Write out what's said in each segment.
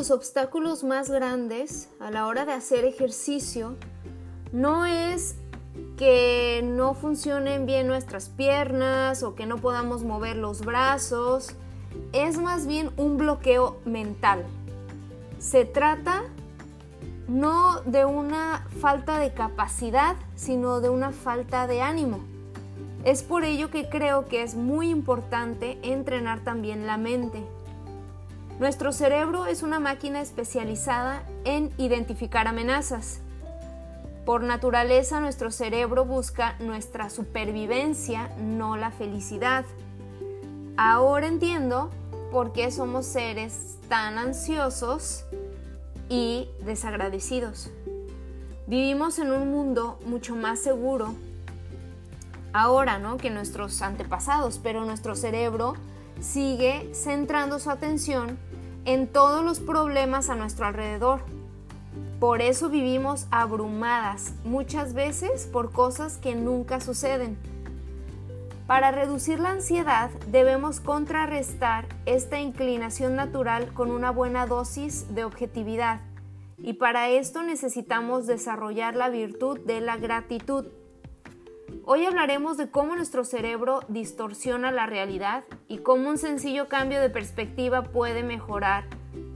los obstáculos más grandes a la hora de hacer ejercicio no es que no funcionen bien nuestras piernas o que no podamos mover los brazos, es más bien un bloqueo mental. Se trata no de una falta de capacidad, sino de una falta de ánimo. Es por ello que creo que es muy importante entrenar también la mente. Nuestro cerebro es una máquina especializada en identificar amenazas. Por naturaleza nuestro cerebro busca nuestra supervivencia, no la felicidad. Ahora entiendo por qué somos seres tan ansiosos y desagradecidos. Vivimos en un mundo mucho más seguro ahora, ¿no? Que nuestros antepasados, pero nuestro cerebro sigue centrando su atención en todos los problemas a nuestro alrededor. Por eso vivimos abrumadas muchas veces por cosas que nunca suceden. Para reducir la ansiedad debemos contrarrestar esta inclinación natural con una buena dosis de objetividad y para esto necesitamos desarrollar la virtud de la gratitud. Hoy hablaremos de cómo nuestro cerebro distorsiona la realidad y cómo un sencillo cambio de perspectiva puede mejorar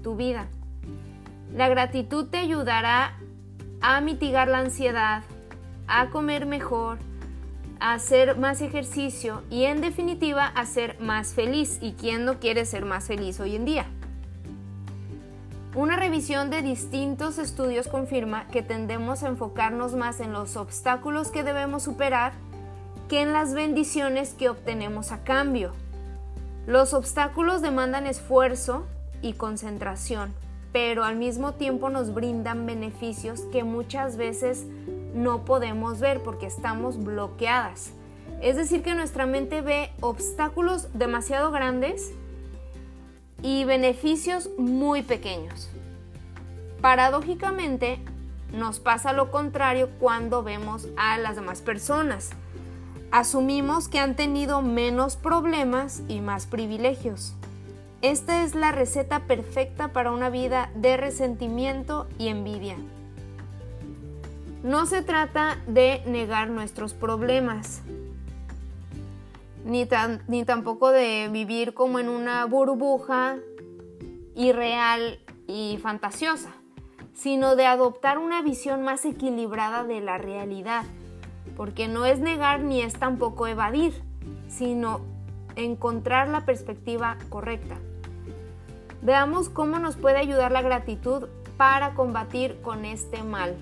tu vida. La gratitud te ayudará a mitigar la ansiedad, a comer mejor, a hacer más ejercicio y en definitiva a ser más feliz. ¿Y quién no quiere ser más feliz hoy en día? Una revisión de distintos estudios confirma que tendemos a enfocarnos más en los obstáculos que debemos superar que en las bendiciones que obtenemos a cambio. Los obstáculos demandan esfuerzo y concentración, pero al mismo tiempo nos brindan beneficios que muchas veces no podemos ver porque estamos bloqueadas. Es decir, que nuestra mente ve obstáculos demasiado grandes y beneficios muy pequeños. Paradójicamente, nos pasa lo contrario cuando vemos a las demás personas. Asumimos que han tenido menos problemas y más privilegios. Esta es la receta perfecta para una vida de resentimiento y envidia. No se trata de negar nuestros problemas, ni, ni tampoco de vivir como en una burbuja irreal y fantasiosa, sino de adoptar una visión más equilibrada de la realidad, porque no es negar ni es tampoco evadir, sino encontrar la perspectiva correcta. Veamos cómo nos puede ayudar la gratitud para combatir con este mal.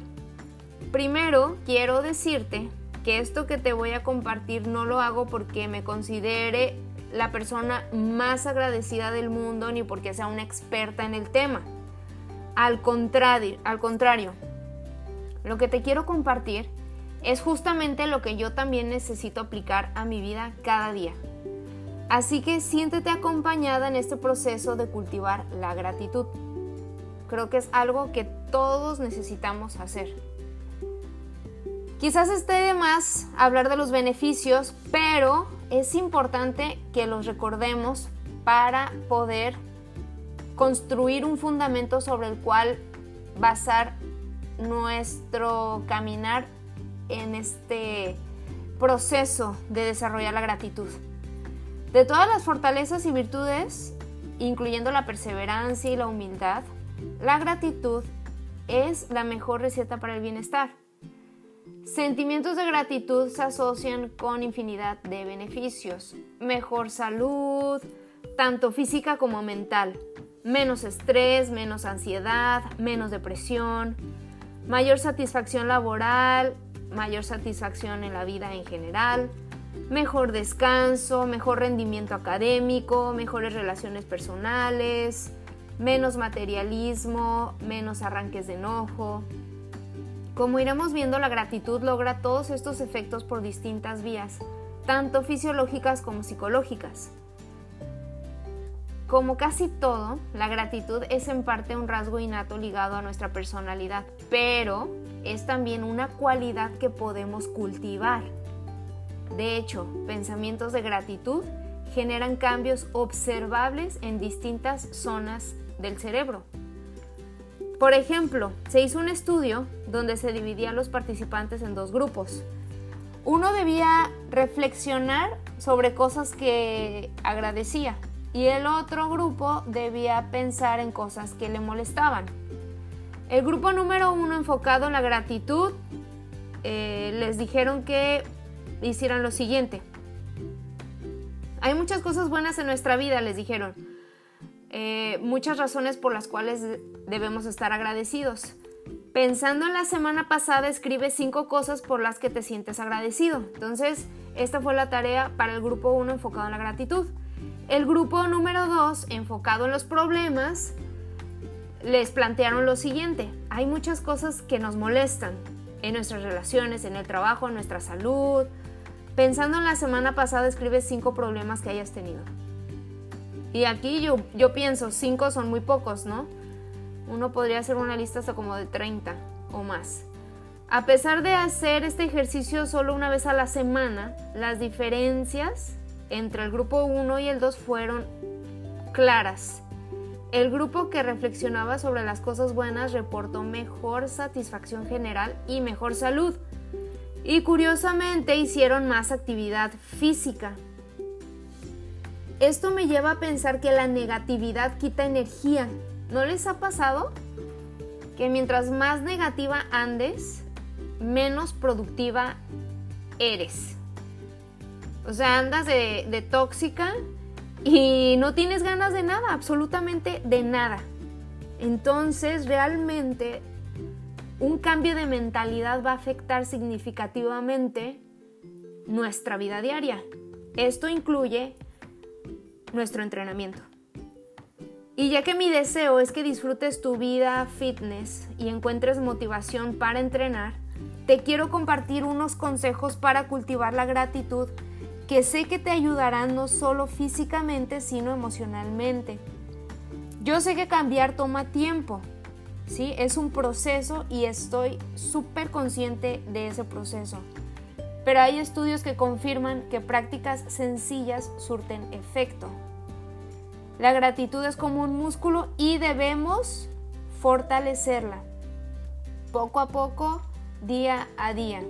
Primero, quiero decirte que esto que te voy a compartir no lo hago porque me considere la persona más agradecida del mundo ni porque sea una experta en el tema. Al contrario, lo que te quiero compartir es justamente lo que yo también necesito aplicar a mi vida cada día. Así que siéntete acompañada en este proceso de cultivar la gratitud. Creo que es algo que todos necesitamos hacer. Quizás esté de más hablar de los beneficios, pero es importante que los recordemos para poder construir un fundamento sobre el cual basar nuestro caminar en este proceso de desarrollar la gratitud. De todas las fortalezas y virtudes, incluyendo la perseverancia y la humildad, la gratitud es la mejor receta para el bienestar. Sentimientos de gratitud se asocian con infinidad de beneficios. Mejor salud, tanto física como mental. Menos estrés, menos ansiedad, menos depresión. Mayor satisfacción laboral, mayor satisfacción en la vida en general. Mejor descanso, mejor rendimiento académico, mejores relaciones personales, menos materialismo, menos arranques de enojo, como iremos viendo, la gratitud logra todos estos efectos por distintas vías, tanto fisiológicas como psicológicas. Como casi todo, la gratitud es en parte un rasgo innato ligado a nuestra personalidad, pero es también una cualidad que podemos cultivar. De hecho, pensamientos de gratitud generan cambios observables en distintas zonas del cerebro. Por ejemplo, se hizo un estudio donde se dividía a los participantes en dos grupos. Uno debía reflexionar sobre cosas que agradecía y el otro grupo debía pensar en cosas que le molestaban. El grupo número uno enfocado en la gratitud eh, les dijeron que hicieran lo siguiente. Hay muchas cosas buenas en nuestra vida, les dijeron. Eh, muchas razones por las cuales debemos estar agradecidos. Pensando en la semana pasada, escribe cinco cosas por las que te sientes agradecido. Entonces, esta fue la tarea para el grupo 1 enfocado en la gratitud. El grupo número 2, enfocado en los problemas, les plantearon lo siguiente. Hay muchas cosas que nos molestan en nuestras relaciones, en el trabajo, en nuestra salud. Pensando en la semana pasada, escribe cinco problemas que hayas tenido. Y aquí yo, yo pienso, cinco son muy pocos, ¿no? Uno podría hacer una lista hasta como de 30 o más. A pesar de hacer este ejercicio solo una vez a la semana, las diferencias entre el grupo 1 y el 2 fueron claras. El grupo que reflexionaba sobre las cosas buenas reportó mejor satisfacción general y mejor salud. Y curiosamente hicieron más actividad física. Esto me lleva a pensar que la negatividad quita energía. ¿No les ha pasado? Que mientras más negativa andes, menos productiva eres. O sea, andas de, de tóxica y no tienes ganas de nada, absolutamente de nada. Entonces, realmente, un cambio de mentalidad va a afectar significativamente nuestra vida diaria. Esto incluye nuestro entrenamiento. Y ya que mi deseo es que disfrutes tu vida fitness y encuentres motivación para entrenar, te quiero compartir unos consejos para cultivar la gratitud que sé que te ayudarán no solo físicamente, sino emocionalmente. Yo sé que cambiar toma tiempo, ¿sí? Es un proceso y estoy súper consciente de ese proceso. Pero hay estudios que confirman que prácticas sencillas surten efecto. La gratitud es como un músculo y debemos fortalecerla poco a poco, día a día.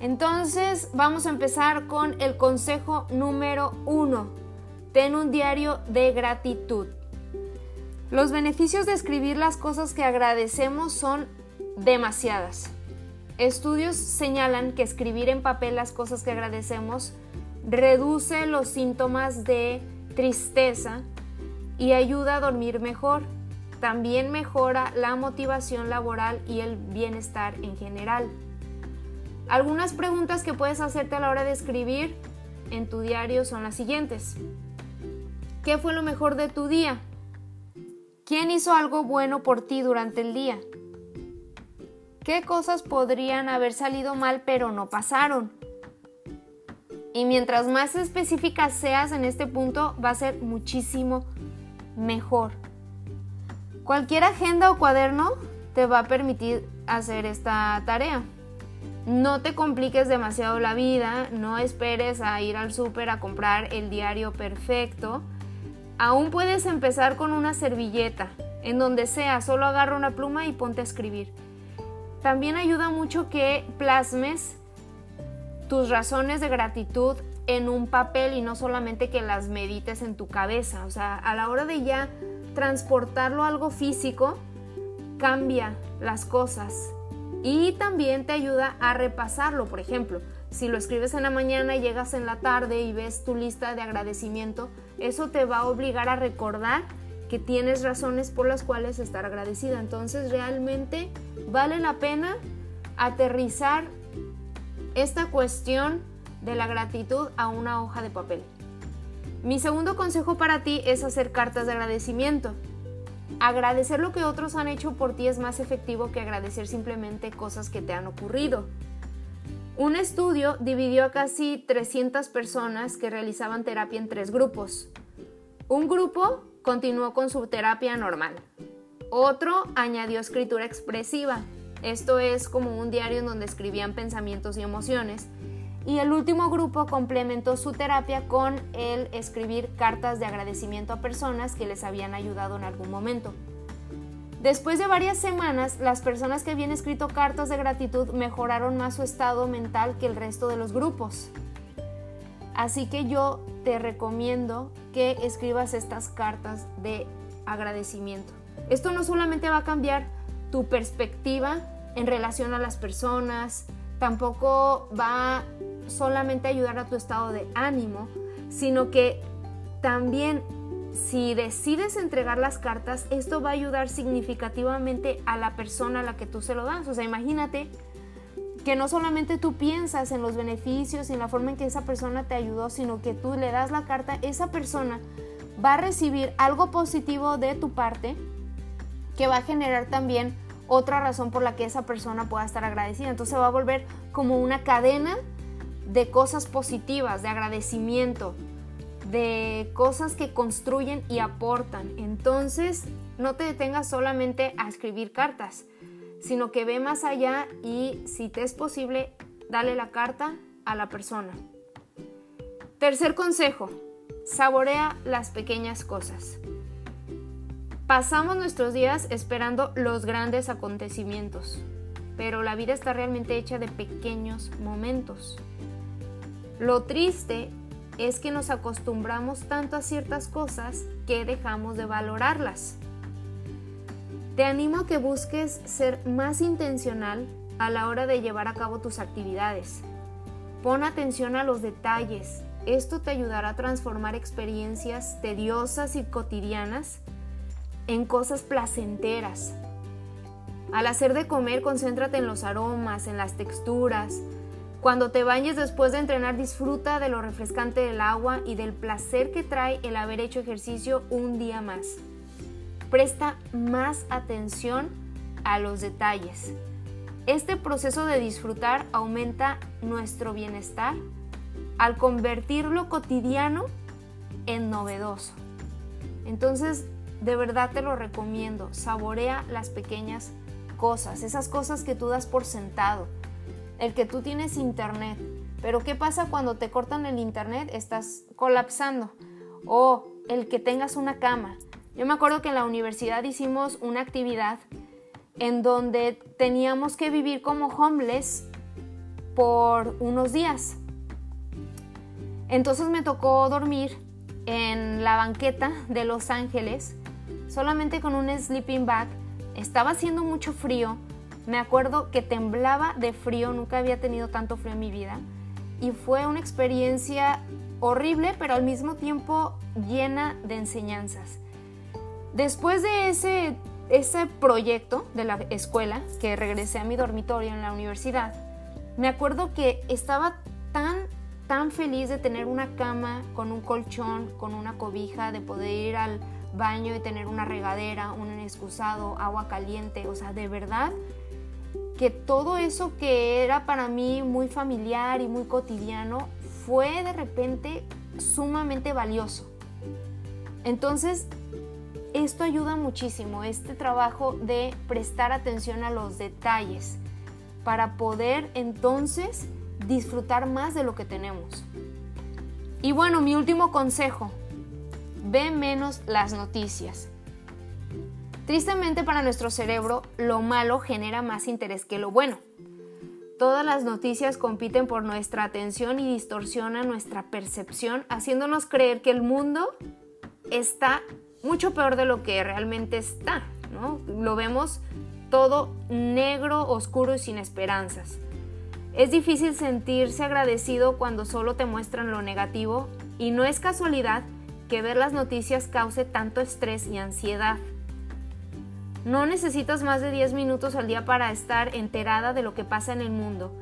Entonces vamos a empezar con el consejo número uno. Ten un diario de gratitud. Los beneficios de escribir las cosas que agradecemos son demasiadas. Estudios señalan que escribir en papel las cosas que agradecemos reduce los síntomas de tristeza y ayuda a dormir mejor. También mejora la motivación laboral y el bienestar en general. Algunas preguntas que puedes hacerte a la hora de escribir en tu diario son las siguientes. ¿Qué fue lo mejor de tu día? ¿Quién hizo algo bueno por ti durante el día? ¿Qué cosas podrían haber salido mal pero no pasaron? Y mientras más específica seas en este punto, va a ser muchísimo mejor. Cualquier agenda o cuaderno te va a permitir hacer esta tarea. No te compliques demasiado la vida, no esperes a ir al súper a comprar el diario perfecto. Aún puedes empezar con una servilleta, en donde sea, solo agarra una pluma y ponte a escribir. También ayuda mucho que plasmes tus razones de gratitud en un papel y no solamente que las medites en tu cabeza. O sea, a la hora de ya transportarlo a algo físico, cambia las cosas y también te ayuda a repasarlo. Por ejemplo, si lo escribes en la mañana y llegas en la tarde y ves tu lista de agradecimiento, eso te va a obligar a recordar que tienes razones por las cuales estar agradecida. Entonces realmente vale la pena aterrizar esta cuestión de la gratitud a una hoja de papel. Mi segundo consejo para ti es hacer cartas de agradecimiento. Agradecer lo que otros han hecho por ti es más efectivo que agradecer simplemente cosas que te han ocurrido. Un estudio dividió a casi 300 personas que realizaban terapia en tres grupos. Un grupo continuó con su terapia normal. Otro añadió escritura expresiva. Esto es como un diario en donde escribían pensamientos y emociones. Y el último grupo complementó su terapia con el escribir cartas de agradecimiento a personas que les habían ayudado en algún momento. Después de varias semanas, las personas que habían escrito cartas de gratitud mejoraron más su estado mental que el resto de los grupos. Así que yo te recomiendo que escribas estas cartas de agradecimiento. Esto no solamente va a cambiar tu perspectiva en relación a las personas, tampoco va solamente a ayudar a tu estado de ánimo, sino que también si decides entregar las cartas, esto va a ayudar significativamente a la persona a la que tú se lo das. O sea, imagínate que no solamente tú piensas en los beneficios y en la forma en que esa persona te ayudó, sino que tú le das la carta, esa persona va a recibir algo positivo de tu parte que va a generar también otra razón por la que esa persona pueda estar agradecida. Entonces va a volver como una cadena de cosas positivas, de agradecimiento, de cosas que construyen y aportan. Entonces, no te detengas solamente a escribir cartas, sino que ve más allá y si te es posible, dale la carta a la persona. Tercer consejo, saborea las pequeñas cosas. Pasamos nuestros días esperando los grandes acontecimientos, pero la vida está realmente hecha de pequeños momentos. Lo triste es que nos acostumbramos tanto a ciertas cosas que dejamos de valorarlas. Te animo a que busques ser más intencional a la hora de llevar a cabo tus actividades. Pon atención a los detalles. Esto te ayudará a transformar experiencias tediosas y cotidianas en cosas placenteras. Al hacer de comer, concéntrate en los aromas, en las texturas. Cuando te bañes después de entrenar, disfruta de lo refrescante del agua y del placer que trae el haber hecho ejercicio un día más. Presta más atención a los detalles. Este proceso de disfrutar aumenta nuestro bienestar al convertir lo cotidiano en novedoso. Entonces, de verdad te lo recomiendo. Saborea las pequeñas cosas, esas cosas que tú das por sentado. El que tú tienes internet. Pero ¿qué pasa cuando te cortan el internet? Estás colapsando. O el que tengas una cama. Yo me acuerdo que en la universidad hicimos una actividad en donde teníamos que vivir como homeless por unos días. Entonces me tocó dormir en la banqueta de Los Ángeles solamente con un sleeping bag. Estaba haciendo mucho frío. Me acuerdo que temblaba de frío, nunca había tenido tanto frío en mi vida. Y fue una experiencia horrible, pero al mismo tiempo llena de enseñanzas. Después de ese, ese proyecto de la escuela, que regresé a mi dormitorio en la universidad, me acuerdo que estaba tan, tan feliz de tener una cama con un colchón, con una cobija, de poder ir al, baño y tener una regadera, un excusado, agua caliente, o sea, de verdad que todo eso que era para mí muy familiar y muy cotidiano fue de repente sumamente valioso. Entonces, esto ayuda muchísimo, este trabajo de prestar atención a los detalles para poder entonces disfrutar más de lo que tenemos. Y bueno, mi último consejo, ve menos las noticias. Tristemente para nuestro cerebro, lo malo genera más interés que lo bueno. Todas las noticias compiten por nuestra atención y distorsionan nuestra percepción, haciéndonos creer que el mundo está mucho peor de lo que realmente está. Lo vemos todo negro, oscuro y sin esperanzas. Es difícil sentirse agradecido cuando solo te muestran lo negativo y no es casualidad que ver las noticias cause tanto estrés y ansiedad. No necesitas más de 10 minutos al día para estar enterada de lo que pasa en el mundo.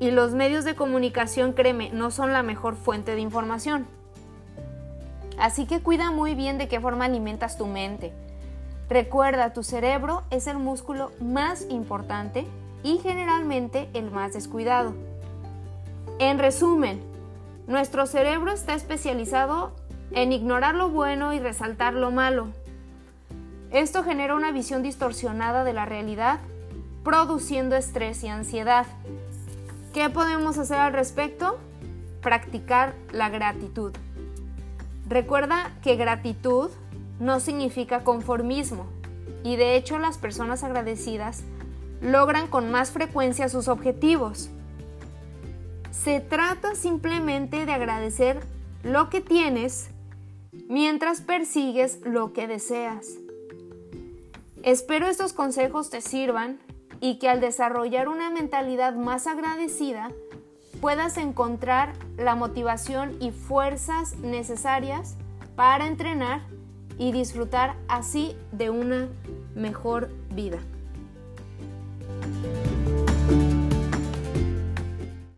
Y los medios de comunicación, créeme, no son la mejor fuente de información. Así que cuida muy bien de qué forma alimentas tu mente. Recuerda, tu cerebro es el músculo más importante y generalmente el más descuidado. En resumen, nuestro cerebro está especializado en ignorar lo bueno y resaltar lo malo. Esto genera una visión distorsionada de la realidad, produciendo estrés y ansiedad. ¿Qué podemos hacer al respecto? Practicar la gratitud. Recuerda que gratitud no significa conformismo, y de hecho las personas agradecidas logran con más frecuencia sus objetivos. Se trata simplemente de agradecer lo que tienes mientras persigues lo que deseas. Espero estos consejos te sirvan y que al desarrollar una mentalidad más agradecida puedas encontrar la motivación y fuerzas necesarias para entrenar y disfrutar así de una mejor vida.